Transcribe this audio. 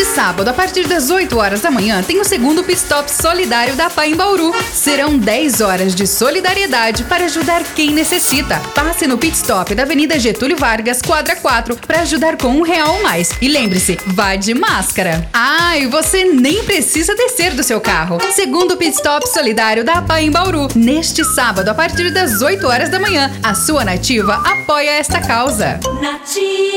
Neste sábado, a partir das 8 horas da manhã, tem o segundo pitstop Solidário da PAI em Bauru. Serão 10 horas de solidariedade para ajudar quem necessita. Passe no pitstop da Avenida Getúlio Vargas, quadra 4, para ajudar com um real ou mais. E lembre-se, vá de máscara. Ah, e você nem precisa descer do seu carro. Segundo Pit Stop Solidário da PAI em Bauru. Neste sábado, a partir das 8 horas da manhã, a sua nativa apoia esta causa. Nativa.